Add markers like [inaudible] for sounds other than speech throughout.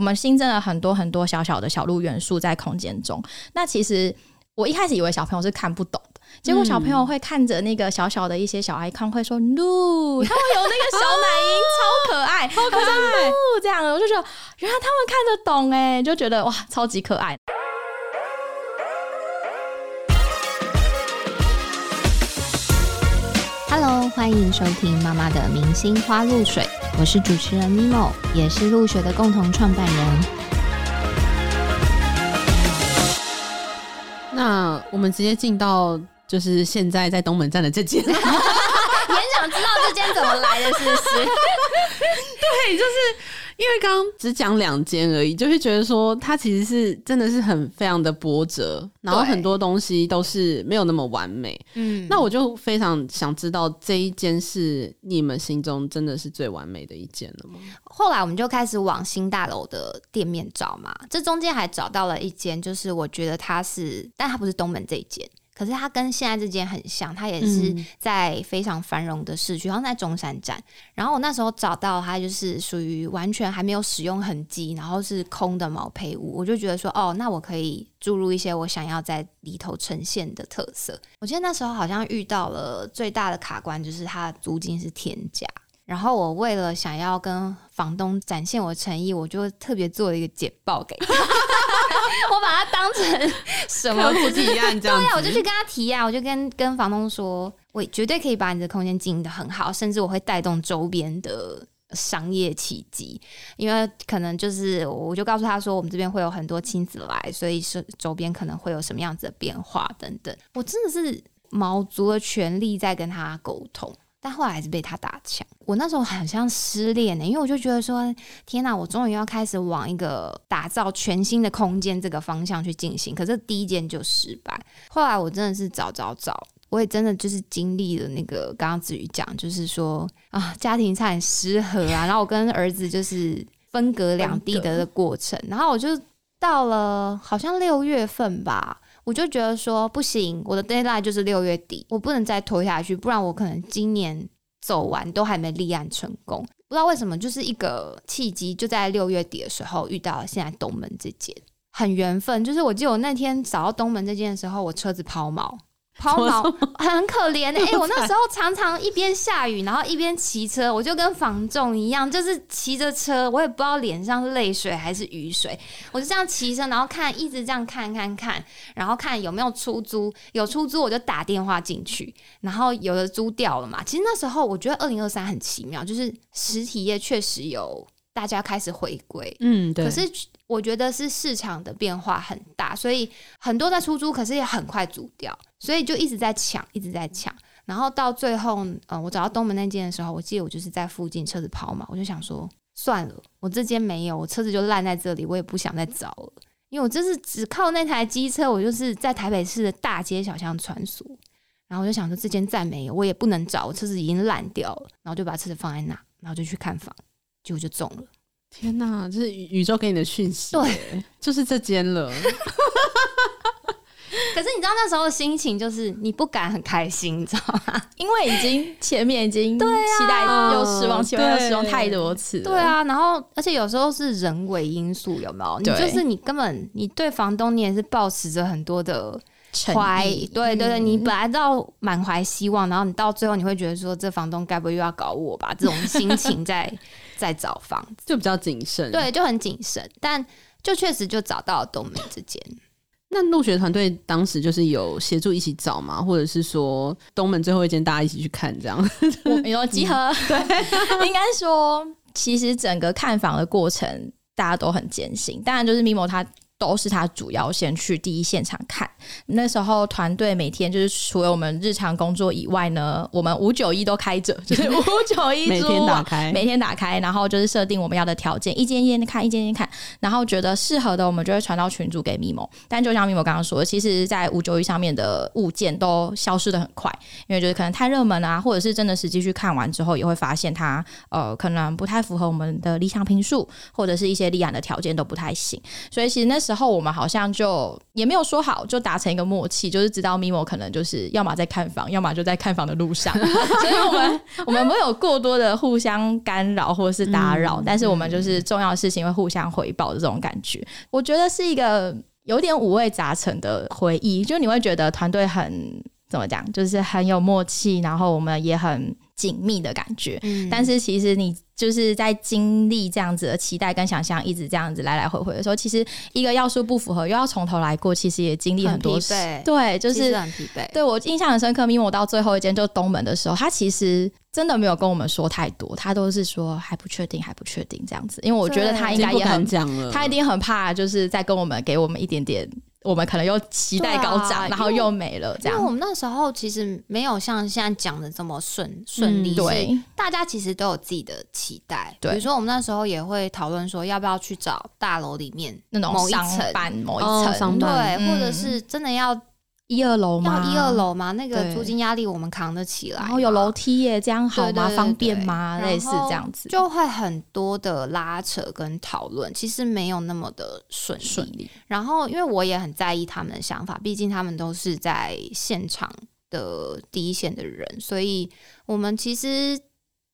我们新增了很多很多小小的小鹿元素在空间中。那其实我一开始以为小朋友是看不懂的，结果小朋友会看着那个小小的一些小 icon 会说 “no”，他会有那个小奶音，超可爱，[laughs] 好可爱这样，我就觉得原来他们看得懂哎，就觉得哇，超级可爱。Hello，欢迎收听妈妈的明星花露水，我是主持人 Mimo，也是露水的共同创办人。那我们直接进到就是现在在东门站的这间，[laughs] 也想知道这间怎么来的，是不是？[laughs] [laughs] 对，就是因为刚刚只讲两间而已，就会觉得说它其实是真的是很非常的波折，然后很多东西都是没有那么完美。嗯，那我就非常想知道这一间是你们心中真的是最完美的一间了吗？后来我们就开始往新大楼的店面找嘛，这中间还找到了一间，就是我觉得它是，但它不是东门这一间。可是它跟现在这间很像，它也是在非常繁荣的市区，好像在中山站。然后我那时候找到它，就是属于完全还没有使用痕迹，然后是空的毛坯屋。我就觉得说，哦，那我可以注入一些我想要在里头呈现的特色。我记得那时候好像遇到了最大的卡关，就是它的租金是天价。然后我为了想要跟房东展现我诚意，我就特别做了一个简报给他。[laughs] 我把它当成什么提案这样？对呀，我就去跟他提啊，我就跟跟房东说，我绝对可以把你的空间经营的很好，甚至我会带动周边的商业契机。因为可能就是，我就告诉他说，我们这边会有很多亲子来，所以是周边可能会有什么样子的变化等等。我真的是卯足了全力在跟他沟通。但后来还是被他打枪。我那时候好像失恋呢，因为我就觉得说，天哪，我终于要开始往一个打造全新的空间这个方向去进行。可是第一件就失败。后来我真的是找找找，我也真的就是经历了那个刚刚子瑜讲，就是说啊，家庭差点失和啊，然后我跟儿子就是分隔两地的过程。然后我就到了好像六月份吧。我就觉得说不行，我的 deadline 就是六月底，我不能再拖下去，不然我可能今年走完都还没立案成功。不知道为什么，就是一个契机，就在六月底的时候遇到了现在东门这件，很缘分。就是我记得我那天找到东门这件的时候，我车子抛锚。抛锚很可怜 [laughs] 哎！我那时候常常一边下雨，然后一边骑车，我就跟房仲一样，就是骑着车，我也不知道脸上是泪水还是雨水，我就这样骑车，然后看，一直这样看看看，然后看有没有出租，有出租我就打电话进去，然后有的租掉了嘛。其实那时候我觉得二零二三很奇妙，就是实体业确实有大家开始回归，嗯，对。可是我觉得是市场的变化很大，所以很多在出租，可是也很快租掉。所以就一直在抢，一直在抢，然后到最后，嗯，我找到东门那间的时候，我记得我就是在附近车子跑嘛，我就想说算了，我这间没有，我车子就烂在这里，我也不想再找了，因为我这是只靠那台机车，我就是在台北市的大街小巷穿梭，然后我就想说这间再没有，我也不能找，我车子已经烂掉了，然后就把车子放在那，然后就去看房，结果就中了。天哪，这是宇宙给你的讯息，对，就是这间了。[laughs] 可是你知道那时候的心情，就是你不敢很开心，你知道吗？因为已经前面已经 [laughs] 期待又失望，期待又失望太多次。对啊，然后而且有时候是人为因素，有没有？你就是你根本你对房东你也是抱持着很多的怀疑，对对对，你本来到满怀希望，然后你到最后你会觉得说这房东该不会又要搞我吧？这种心情在在找房子就比较谨慎，对，就很谨慎，但就确实就找到了东门这间。那入学团队当时就是有协助一起找吗？或者是说东门最后一间大家一起去看这样？有集合，[laughs] 对，应该说其实整个看房的过程大家都很艰辛。当然就是 Mimo 他。都是他主要先去第一现场看。那时候团队每天就是除了我们日常工作以外呢，我们五九一都开着，[laughs] 就是五九一每天打开，每天打开，然后就是设定我们要的条件，一间一间看，一间一间看，然后觉得适合的，我们就会传到群组给密谋。但就像密谋刚刚说的，其实，在五九一上面的物件都消失的很快，因为就是可能太热门啊，或者是真的实际去看完之后，也会发现它呃可能不太符合我们的理想评述，或者是一些立案的条件都不太行。所以其实那时时候我们好像就也没有说好，就达成一个默契，就是知道 Mimo 可能就是要么在看房，要么就在看房的路上，[laughs] 所以我们我们没有过多的互相干扰或者是打扰，但是我们就是重要的事情会互相回报的这种感觉，我觉得是一个有点五味杂陈的回忆，就你会觉得团队很怎么讲，就是很有默契，然后我们也很。紧密的感觉，但是其实你就是在经历这样子的期待跟想象，一直这样子来来回回的时候，其实一个要素不符合，又要从头来过，其实也经历很多事。对，就是很疲惫。对我印象很深刻，因为我到最后一间就东门的时候，他其实真的没有跟我们说太多，他都是说还不确定，还不确定这样子。因为我觉得他应该也很讲了，他一定很怕，就是在跟我们给我们一点点。我们可能又期待高涨，然后又没了。这样，因为我们那时候其实没有像现在讲的这么顺顺利。对，大家其实都有自己的期待。比如说，我们那时候也会讨论说，要不要去找大楼里面那种某一层、某一层，对，或者是真的要。一二楼吗？要一二楼吗？那个租金压力我们扛得起来。然后有楼梯耶，这样好吗？方便吗？类似这样子，就会很多的拉扯跟讨论，其实没有那么的顺顺利。然后，因为我也很在意他们的想法，毕竟他们都是在现场的第一线的人，所以我们其实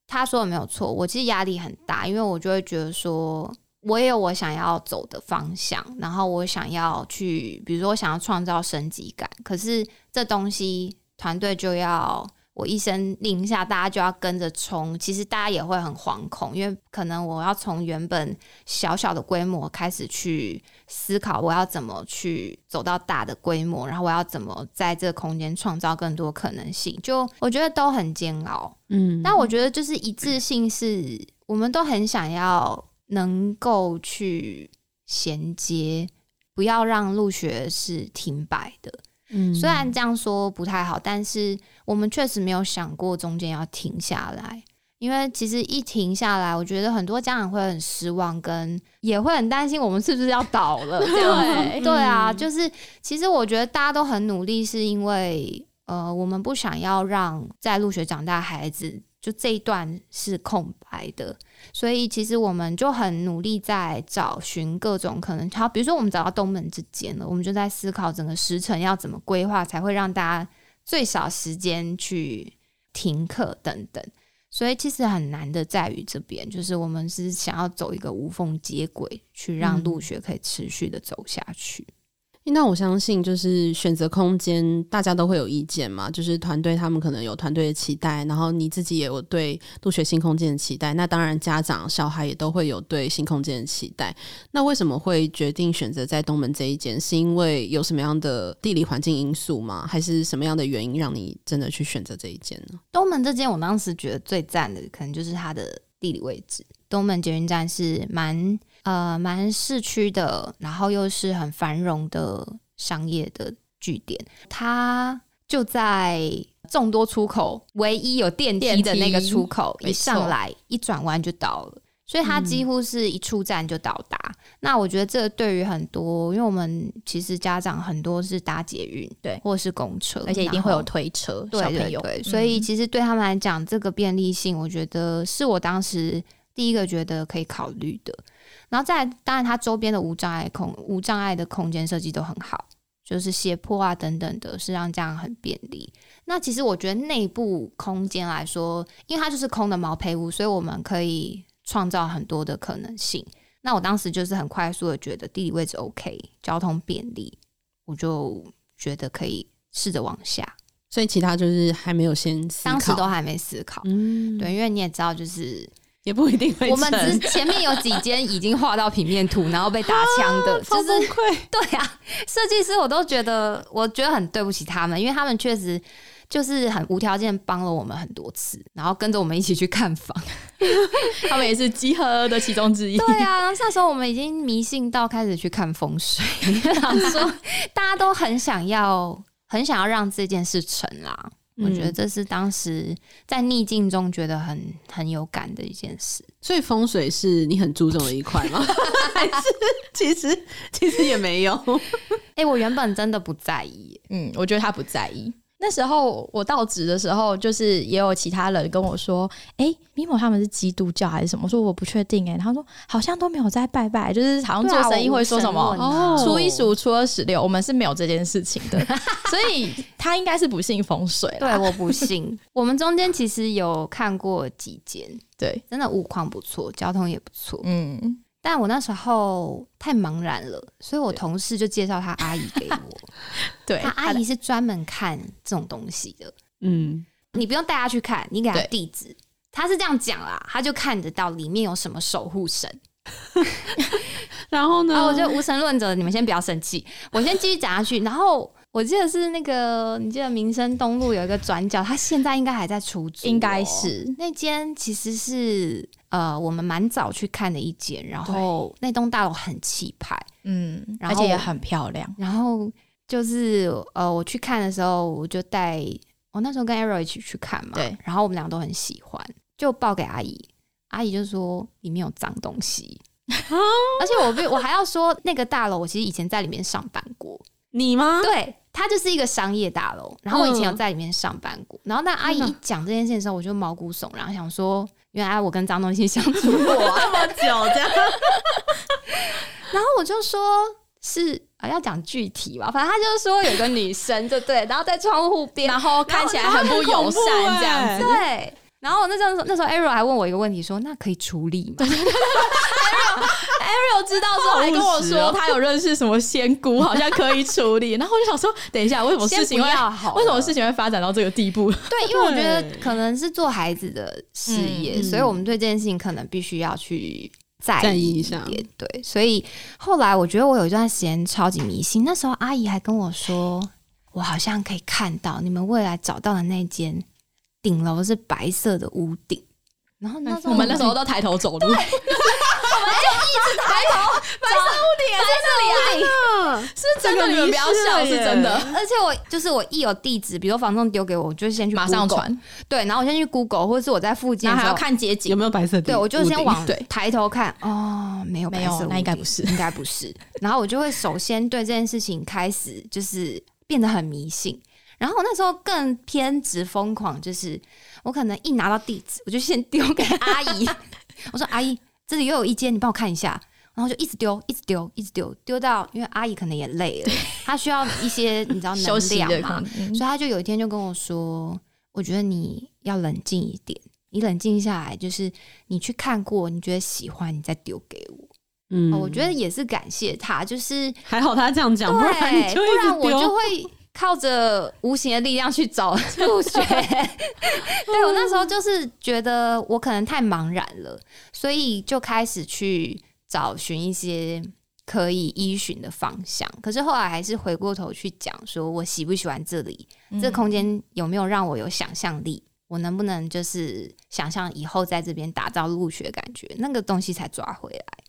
他说的没有错。我其实压力很大，因为我就会觉得说。我也有我想要走的方向，然后我想要去，比如说我想要创造升级感，可是这东西团队就要我一声令下，大家就要跟着冲。其实大家也会很惶恐，因为可能我要从原本小小的规模开始去思考，我要怎么去走到大的规模，然后我要怎么在这个空间创造更多可能性。就我觉得都很煎熬，嗯，但我觉得就是一致性是我们都很想要。能够去衔接，不要让入学是停摆的。嗯，虽然这样说不太好，但是我们确实没有想过中间要停下来。因为其实一停下来，我觉得很多家长会很失望，跟也会很担心我们是不是要倒了。[laughs] 对，对啊，就是其实我觉得大家都很努力，是因为呃，我们不想要让在入学长大孩子就这一段是空白的。所以其实我们就很努力在找寻各种可能，好，比如说我们找到东门之间了，我们就在思考整个时程要怎么规划，才会让大家最少时间去停课等等。所以其实很难的在于这边，就是我们是想要走一个无缝接轨，去让入学可以持续的走下去。那我相信，就是选择空间，大家都会有意见嘛。就是团队他们可能有团队的期待，然后你自己也有对入学新空间的期待。那当然，家长小孩也都会有对新空间的期待。那为什么会决定选择在东门这一间？是因为有什么样的地理环境因素吗？还是什么样的原因让你真的去选择这一间呢？东门这间，我当时觉得最赞的，可能就是它的地理位置。东门捷运站是蛮。呃，蛮市区的，然后又是很繁荣的商业的据点，它就在众多出口唯一有电梯的那个出口，一上来一转弯就到了，所以它几乎是一出站就到达。那我觉得这对于很多，因为我们其实家长很多是搭捷运，对，或者是公车，而且一定会有推车，小朋友，所以其实对他们来讲，这个便利性，我觉得是我当时第一个觉得可以考虑的。然后再当然，它周边的无障碍空无障碍的空间设计都很好，就是斜坡啊等等的，是让这样很便利。那其实我觉得内部空间来说，因为它就是空的毛坯屋，所以我们可以创造很多的可能性。那我当时就是很快速的觉得地理位置 OK，交通便利，我就觉得可以试着往下。所以其他就是还没有先思考当时都还没思考，嗯，对，因为你也知道就是。也不一定会。我们只前面有几间已经画到平面图，然后被打枪的，就是 [laughs] 对啊，设计师我都觉得，我觉得很对不起他们，因为他们确实就是很无条件帮了我们很多次，然后跟着我们一起去看房，[laughs] 他们也是集合的其中之一。对啊，那时候我们已经迷信到开始去看风水，[laughs] 想说大家都很想要，很想要让这件事成啦。我觉得这是当时在逆境中觉得很很有感的一件事。所以风水是你很注重的一块吗？[laughs] 还是其实其实也没有？哎，我原本真的不在意。嗯，我觉得他不在意，那时候我到职的时候，就是也有其他人跟我说：“哎、咪某他们是基督教还是什么？”我说我不确定哎、他说好像都没有在拜拜，就是好像做生意会说什么。初一十五、初二十六，我们是没有这件事情的，[laughs] 所以他应该是不信风水。对，我不信。我们中间其实有看过几间，对，真的物况不错，交通也不错。嗯，但我那时候太茫然了，所以我同事就介绍他阿姨给我。[laughs] 对，他阿姨是专门看这种东西的，嗯，你不用带他去看，你给他地址。他是这样讲啦，他就看得到里面有什么守护神。[laughs] 然后呢？啊，我觉得无神论者，你们先不要生气，我先继续讲下去。然后我记得是那个，你记得民生东路有一个转角，他现在应该还在出租哦、应该是那间其实是呃我们蛮早去看的一间，然后那栋大楼很气派，嗯，然后而且也很漂亮。然后就是呃我去看的时候，我就带我那时候跟 Arrow 一起去看嘛，对，然后我们俩都很喜欢，就报给阿姨，阿姨就说里面有脏东西。[laughs] 而且我被我还要说，那个大楼我其实以前在里面上班过，你吗？对，它就是一个商业大楼。然后我以前有在里面上班过，然后那阿姨一 [laughs] 讲这件事的时候，我就毛骨悚然，想说原来我跟张东西相处过、啊。[laughs] 这么久这样，然后我就说是啊，要讲具体吧，反正他就是说有一个女生，就对，然后在窗户边，然后看起来很不友善，这样子。对。然后那时候那时候 Arrow 还问我一个问题说那可以处理吗？[laughs] Ariel 知道之后还跟我说，他有认识什么仙姑，[laughs] 好像可以处理。然后我就想说，等一下，为什么事情会好为什么事情会发展到这个地步？[laughs] 对，因为我觉得可能是做孩子的事业，嗯所以我们对这件事情可能必须要去在在意一下点。对，所以后来我觉得我有一段时间超级迷信，那时候阿姨还跟我说，我好像可以看到你们未来找到的那间顶楼是白色的屋顶。然后那时候我们那时候都抬头走路，[laughs] 我们就一直抬头，白色屋顶也在这里啊，是真的，你们不要笑，是真的，而且我就是我一有地址，比如房东丢给我，我就先去马上传，对，然后我先去 Google，或者是我在附近然后还要看街景有。没有白色的？对我就先往对抬头看，哦，没有没有那应该不是应该不是。然后我就会首先对这件事情开始就是变得很迷信。然后我那时候更偏执疯狂，就是我可能一拿到地址，我就先丢给 [laughs] 阿姨，[laughs] 我说阿姨，这里又有一间，你帮我看一下。然后就一直丢，一直丢，一直丢，丢到因为阿姨可能也累了，她需要一些你知道能量嘛所以她就有一天就跟我说：“我觉得你要冷静一点，你冷静下来，就是你去看过，你觉得喜欢，你再丢给我。嗯哦我觉得也是感谢他，就是还好他这样讲，不然不然我就。会靠着无形的力量去找入学。[laughs] 对我那时候就是觉得我可能太茫然了，所以就开始去找寻一些可以依循的方向。可是后来还是回过头去讲，说我喜不喜欢这里，嗯这空间有没有让我有想象力？我能不能就是想象以后在这边打造入学感觉？那个东西才抓回来。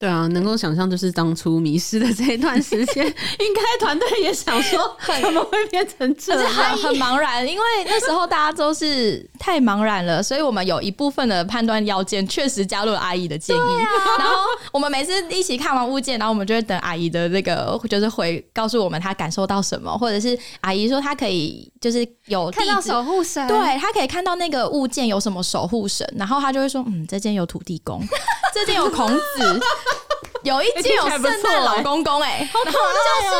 对啊，能够想象就是当初迷失的这一段时间，[laughs] 应该团队也想说怎么会变成这就是样？很很茫然，因为那时候大家都是太茫然了，所以我们有一部分的判断要件确实加入了阿姨的建议。然后我们每次一起看完物件，然后我们就会等阿姨的那个，就是回告诉我们她感受到什么，或者是阿姨说她可以就是有看到址。守护神，对她可以看到那个物件有什么守护神，然后她就会说：“嗯，这间有土地公，这间有孔子，有一间有圣诞老公公、哎，好可爱就是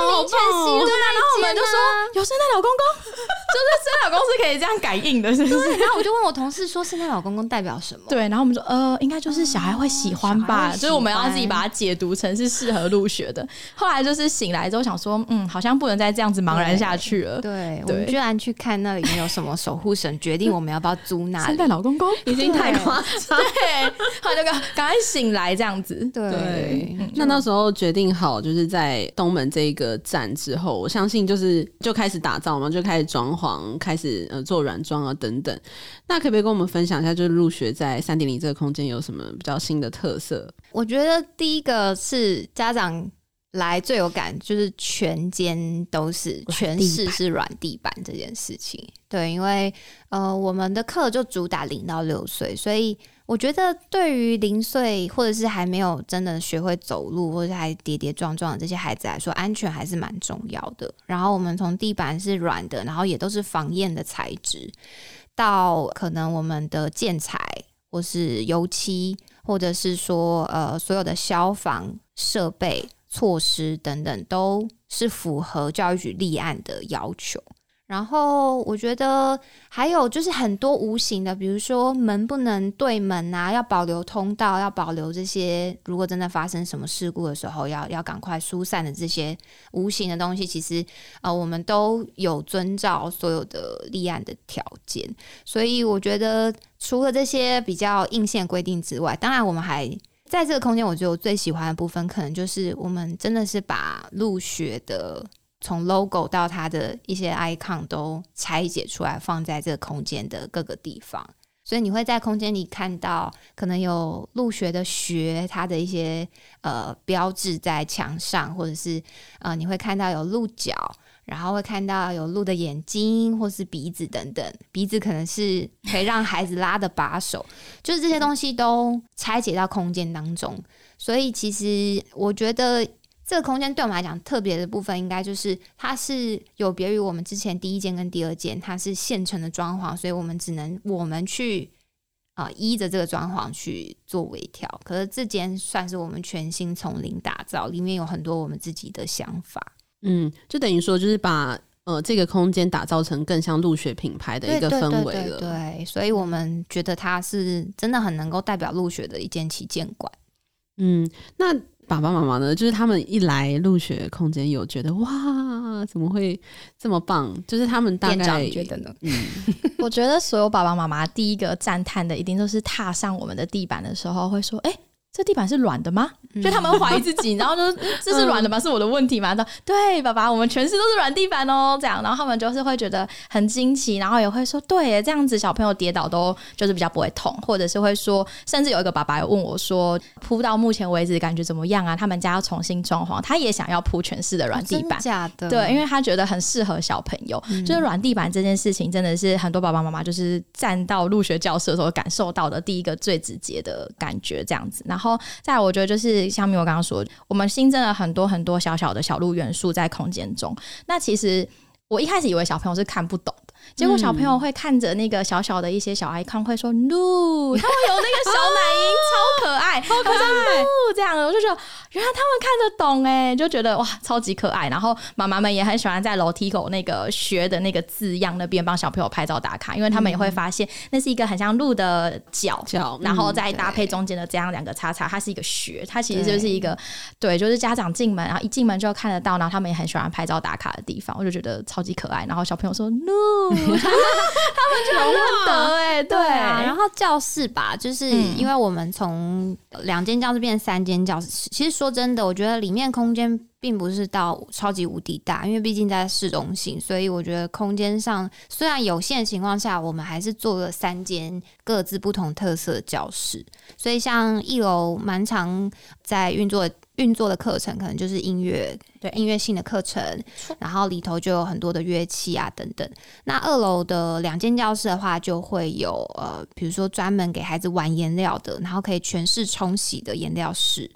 有圣诞老公公，[laughs] 就是圣诞老公是可以这样感应的，是不是？对，然后我就问我同事说，圣诞老公公代表什么？对，然后我们说，呃，应该就是小孩会喜欢吧，哦小孩会喜欢就是我们要自己把它解读成是适合入学的。后来就是醒来之后想说，嗯，好像不能再这样子茫然下去了。对，我们居然去看那里面有什么守护神，决定我们要不要租那里圣诞。老公公已经太夸张。[laughs] 对，后来就赶赶快醒来这样子。对对，那那时候决定好，就是在东门这一个站之后，我相信就是就开始打造嘛，就开始装潢，开始呃做软装啊等等。那可不可以跟我们分享一下，就是入学在三点零这个空间有什么比较新的特色？我觉得第一个是家长来最有感，就是全间都是全室是软地板这件事情。对，因为呃，我们的课就主打零到六岁，所以我觉得对于零岁或者是还没有真的学会走路，或者还跌跌撞撞的这些孩子来说，安全还是蛮重要的。然后我们从地板是软的，然后也都是防焰的材质，到可能我们的建材或是油漆，或者是说呃所有的消防设备措施等等，都是符合教育局立案的要求。然后我觉得还有就是很多无形的，比如说门不能对门啊，要保留通道，要保留这些。如果真的发生什么事故的时候，要要赶快疏散的这些无形的东西，其实呃我们都有遵照所有的立案的条件。所以我觉得除了这些比较硬性规定之外，当然我们还在这个空间，我觉得我最喜欢的部分，可能就是我们真的是把入学的。从 logo 到它的一些 icon 都拆解出来，放在这个空间的各个地方，所以你会在空间里看到可能有入学的学，它的一些呃标志在墙上，或者是呃你会看到有鹿角，然后会看到有鹿的眼睛或是鼻子等等，鼻子可能是可以让孩子拉的把手，就是这些东西都拆解到空间当中，所以其实我觉得。这个空间对我们来讲特别的部分，应该就是它是有别于我们之前第一间跟第二间，它是现成的装潢，所以我们只能我们去啊依着这个装潢去做微调。可是这间算是我们全新从零打造，里面有很多我们自己的想法。嗯，就等于说就是把呃这个空间打造成更像入学品牌的一个氛围了。对，所以我们觉得它是真的很能够代表入学的一间旗舰馆。嗯，那。爸爸妈妈呢？就是他们一来入学空间，有觉得哇，怎么会这么棒？就是他们大概觉得呢？嗯，[laughs] 我觉得所有爸爸妈妈第一个赞叹的，一定都是踏上我们的地板的时候，会说：“哎。”这地板是软的吗？就他们怀疑自己，[laughs] 然后就这是软的吗？是我的问题吗？说对，爸爸，我们全市都是软地板哦。这样，然后他们就是会觉得很惊奇，然后也会说，对，这样子小朋友跌倒都就是比较不会痛，或者是会说，甚至有一个爸爸问我说，铺到目前为止感觉怎么样啊？他们家要重新装潢，他也想要铺全市的软地板，假的？对，因为他觉得很适合小朋友。就是软地板这件事情，真的是很多爸爸妈妈就是站到入学教室的时候感受到的第一个最直接的感觉，这样子。然后，再我觉得就是像米我刚刚说，我们新增了很多很多小小的小路元素在空间中。那其实我一开始以为小朋友是看不懂。结果小朋友会看着那个小小的一些小 icon，会说 “no”，他会有那个小奶音，超可爱，[laughs] 好可爱，这样我就觉得原来他们看得懂哎，就觉得哇，超级可爱。然后妈妈们也很喜欢在楼梯口那个学的那个字样那边帮小朋友拍照打卡，因为他们也会发现那是一个很像鹿的角，角，然后再搭配中间的这样两个叉叉，它是一个学，它其实就是一个对，就是家长进门然后一进门就看得到，然后他们也很喜欢拍照打卡的地方，我就觉得超级可爱。然后小朋友说 “no”。他们就很认得哎，对啊。然后教室吧，就是因为我们从两间教室变三间教室，其实说真的，我觉得里面空间并不是到超级无敌大，因为毕竟在市中心，所以我觉得空间上虽然有限情况下，我们还是做了三间各自不同特色的教室。所以像一楼蛮常在运作。运作的课程可能就是音乐，对音乐性的课程，然后里头就有很多的乐器啊等等。那二楼的两间教室的话，就会有呃，比如说专门给孩子玩颜料的，然后可以全室冲洗的颜料室。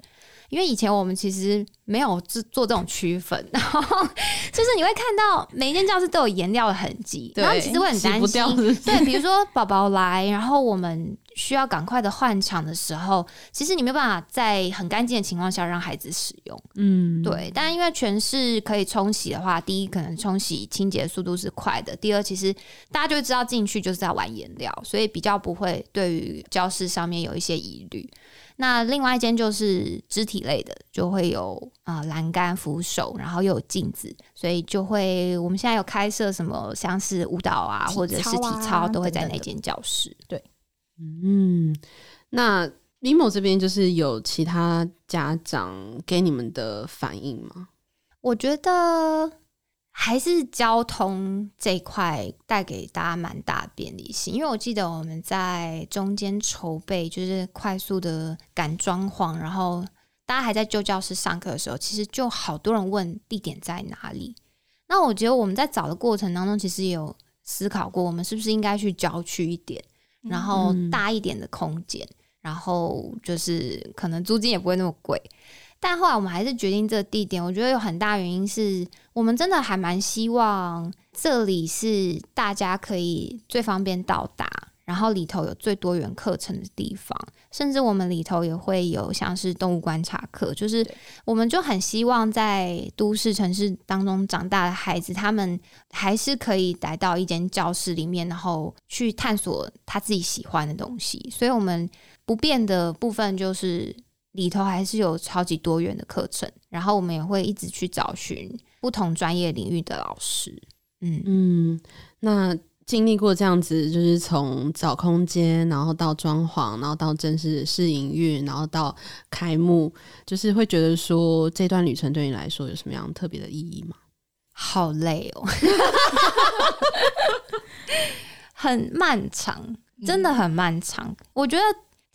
因为以前我们其实没有做做这种区分，[laughs] 然后就是你会看到每一间教室都有颜料的痕迹，然后其实会很担心。对，比如说宝宝来，然后我们。需要赶快的换场的时候，其实你没有办法在很干净的情况下让孩子使用。嗯，对。但因为全是可以冲洗的话，第一可能冲洗清洁速度是快的，第二其实大家就知道进去就是在玩颜料，所以比较不会对于教室上面有一些疑虑。那另外一间就是肢体类的，就会有啊栏杆扶手，然后又有镜子，所以就会我们现在有开设什么像是舞蹈啊或者是体操，都会在那间教室。对。嗯，那李某这边就是有其他家长给你们的反应吗？我觉得还是交通这块带给大家蛮大便利性，因为我记得我们在中间筹备，就是快速的赶装潢，然后大家还在旧教室上课的时候，其实就好多人问地点在哪里。那我觉得我们在找的过程当中，其实也有思考过，我们是不是应该去郊区一点。然后大一点的空间，然后就是可能租金也不会那么贵。但后来我们还是决定这个地点，我觉得有很大原因是我们真的还蛮希望这里是大家可以最方便到达，然后里头有最多元课程的地方，甚至我们里头也会有像是动物观察课，就是我们就很希望在都市城市当中长大的孩子，他们还是可以来到一间教室里面，然后去探索他自己喜欢的东西。所以，我们不变的部分就是里头还是有超级多元的课程，然后我们也会一直去找寻不同专业领域的老师。嗯嗯，那经历过这样子，就是从找空间，然后到装潢，然后到正式试营运，然后到开幕，就是会觉得说这段旅程对你来说有什么样特别的意义吗？好累哦，[laughs] 很漫长，真的很漫长。我觉得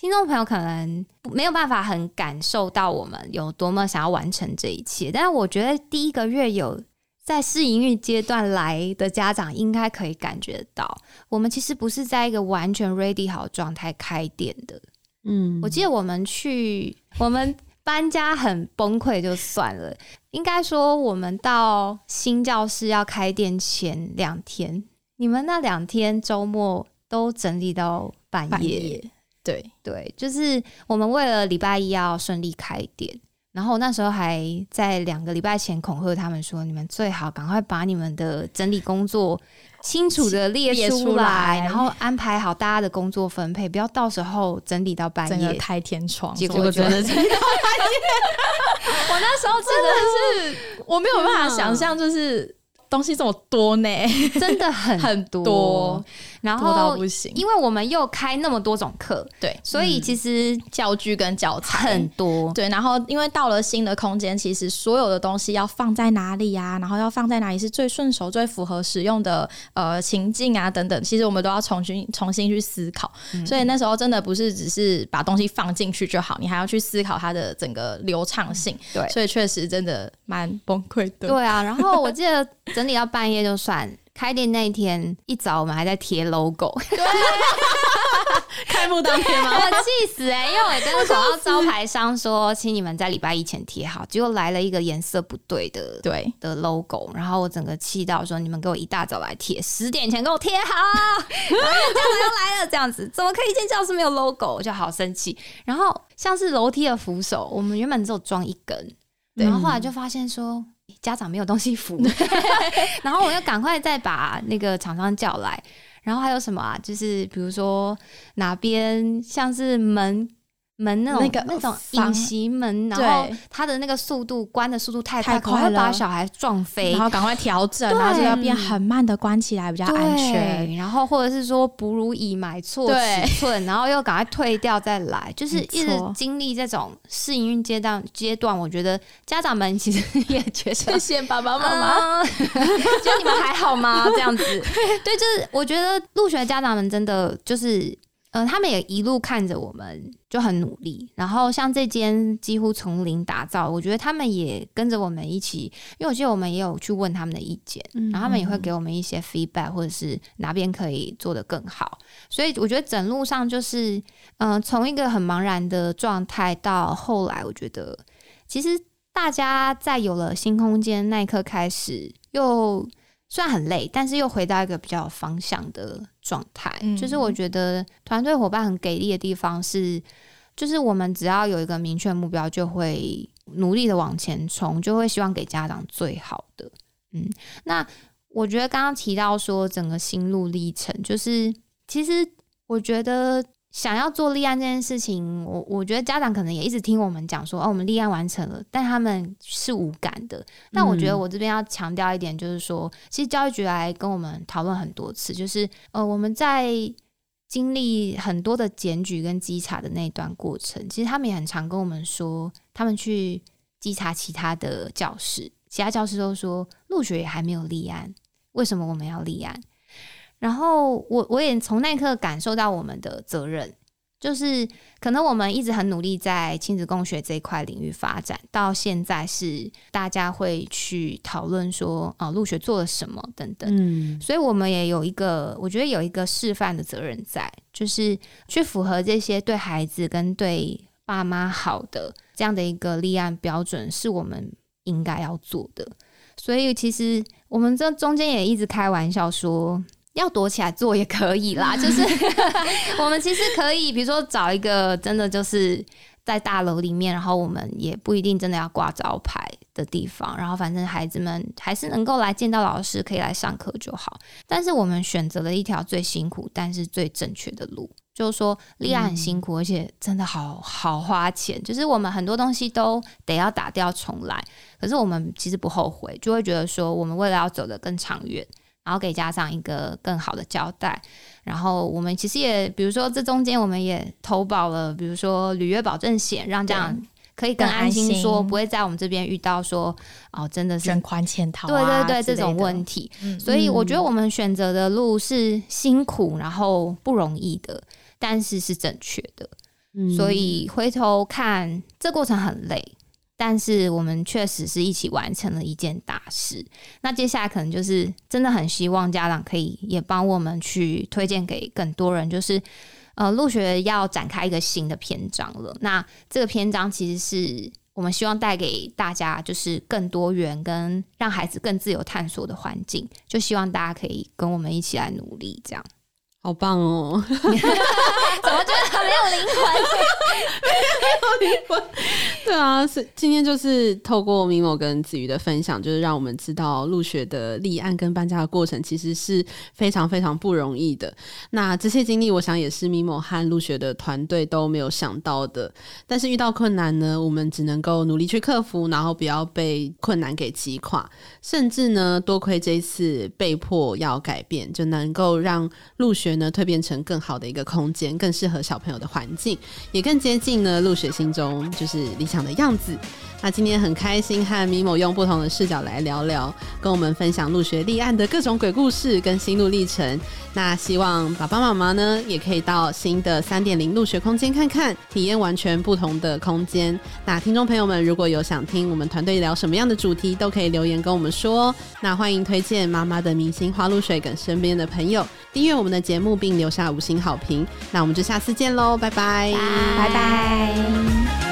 听众朋友可能没有办法很感受到我们有多么想要完成这一切，但是我觉得第一个月有在试营运阶段来的家长应该可以感觉到，我们其实不是在一个完全 ready 好状态开店的。嗯，我记得我们去我们搬家很崩溃就算了，应该说我们到新教室要开店前两天，你们那两天周末都整理到半夜。对，对，就是我们为了礼拜一要顺利开店，然后那时候还在两个礼拜前恐吓他们说，你们最好赶快把你们的整理工作清楚的列列出出来然后安排好大家的工作分配，不要到时候整理到半夜。开天窗，结果真的是，我那时候真的是我没有办法想象，就是东西这么多呢，真的很 [laughs] 很多多，然多到后不行。因为我们又开那么多种课，对，所以其实教具跟教材很多。对，然后因为到了新的空间，其实所有的东西要放在哪里啊、然后要放在哪里是最顺手、最符合使用的呃情境啊等等，其实我们都要重新重新去思考。所以那时候真的不是只是把东西放进去就好，你还要去思考它的整个流畅性。对所以确实真的蛮崩溃的。对啊，然后我记得整理到半夜就算，开店那一天一早我们还在贴 logo，[laughs] 开幕当天吗？我 [laughs] [laughs] 气死哎、因为我也跟广告招牌商说，请你们在礼拜一前贴好，结果来了一个颜色不对的对，的 logo，然后我整个气到说，你们给我一大早来贴，十点前给我贴好，然后家长要来了，这样子怎么可以一间教室没有 logo？我就好生气。然后像是楼梯的扶手，我们原本只有装一根，对然后后来就发现说。家长没有东西扶，[laughs] 然后我要赶快再把那个厂商叫来，然后还有什么啊？就是比如说哪边像是门门那种那个那种隐形门，然后它的那个速度关的速度太太快，会快了把小孩撞飞然。后赶快调整，对然后就要变很慢的关起来，比较安全。然后或者是说哺乳椅买错尺寸，[laughs] 然后又赶快退掉再来，就是一直经历这种试营运阶段阶段，我觉得家长们其实也觉得谢谢爸爸妈妈。嗯觉得你们还好吗？这样子，[laughs] 对，就是我觉得入学家长们真的就是，嗯、他们也一路看着我们就很努力。然后像这间几乎从零打造，我觉得他们也跟着我们一起，因为我记得我们也有去问他们的意见，然后他们也会给我们一些 feedback，或者是哪边可以做得更好。所以我觉得整路上就是，嗯、从一个很茫然的状态到后来，我觉得其实大家在有了新空间那一刻开始，又虽然很累，但是又回到一个比较有方向的状态。嗯就是我觉得团队伙伴很给力的地方是，就是我们只要有一个明确目标，就会努力的往前冲，就会希望给家长最好的。嗯，那我觉得刚刚提到说整个心路历程，就是其实我觉得想要做立案这件事情，我我觉得家长可能也一直听我们讲说，哦，我们立案完成了，但他们是无感的。但我觉得我这边要强调一点，就是说，其实教育局来跟我们讨论很多次，就是呃，我们在经历很多的检举跟稽查的那一段过程，其实他们也很常跟我们说，他们去稽查其他的教室，其他教室都说入学也还没有立案，为什么我们要立案？然后我我也从那一刻感受到我们的责任，就是可能我们一直很努力在亲子共学这一块领域发展，到现在是大家会去讨论说，啊，入学做了什么等等。嗯，所以我们也有一个，我觉得有一个示范的责任在，就是去符合这些对孩子跟对爸妈好的这样的一个立案标准，是我们应该要做的。所以其实我们这中间也一直开玩笑说。要躲起来做也可以啦，[laughs] 就是 [laughs] 我们其实可以，比如说找一个真的就是在大楼里面，然后我们也不一定真的要挂招牌的地方，然后反正孩子们还是能够来见到老师，可以来上课就好。但是我们选择了一条最辛苦但是最正确的路，就是说立案很辛苦，而且真的好好花钱，就是我们很多东西都得要打掉重来，可是我们其实不后悔，就会觉得说我们为了要走得更长远。然后给家长一个更好的交代，然后我们其实也，比如说这中间我们也投保了，比如说履约保证险，让家长可以更安心，说不会在我们这边遇到说哦，真的是捐款潜逃，对对对，这种问题。所以我觉得我们选择的路是辛苦，然后不容易的，但是是正确的。所以回头看，这过程很累。但是我们确实是一起完成了一件大事。那接下来可能就是真的很希望家长可以也帮我们去推荐给更多人，就是呃，入学要展开一个新的篇章了。那这个篇章其实是我们希望带给大家，就是更多元跟让孩子更自由探索的环境。就希望大家可以跟我们一起来努力，这样。好棒哦！[laughs] 怎么觉得没有灵魂？没有灵魂。对啊，是今天就是透过明某跟子瑜的分享，就是让我们知道入学的立案跟搬家的过程其实是非常非常不容易的。那这些经历，我想也是明某和入学的团队都没有想到的。但是遇到困难呢，我们只能够努力去克服，然后不要被困难给击垮。甚至呢，多亏这一次被迫要改变，就能够让入学。呢，蜕变成更好的一个空间，更适合小朋友的环境，也更接近呢入学心中就是理想的样子。那今天很开心和米某用不同的视角来聊聊，跟我们分享入学立案的各种鬼故事跟心路历程。那希望爸爸妈妈呢也可以到新的三点零入学空间看看，体验完全不同的空间。那听众朋友们如果有想听我们团队聊什么样的主题，都可以留言跟我们说。那欢迎推荐妈妈的明星花露水跟身边的朋友订阅我们的节目，并留下五星好评。那我们就下次见喽，拜拜，拜拜。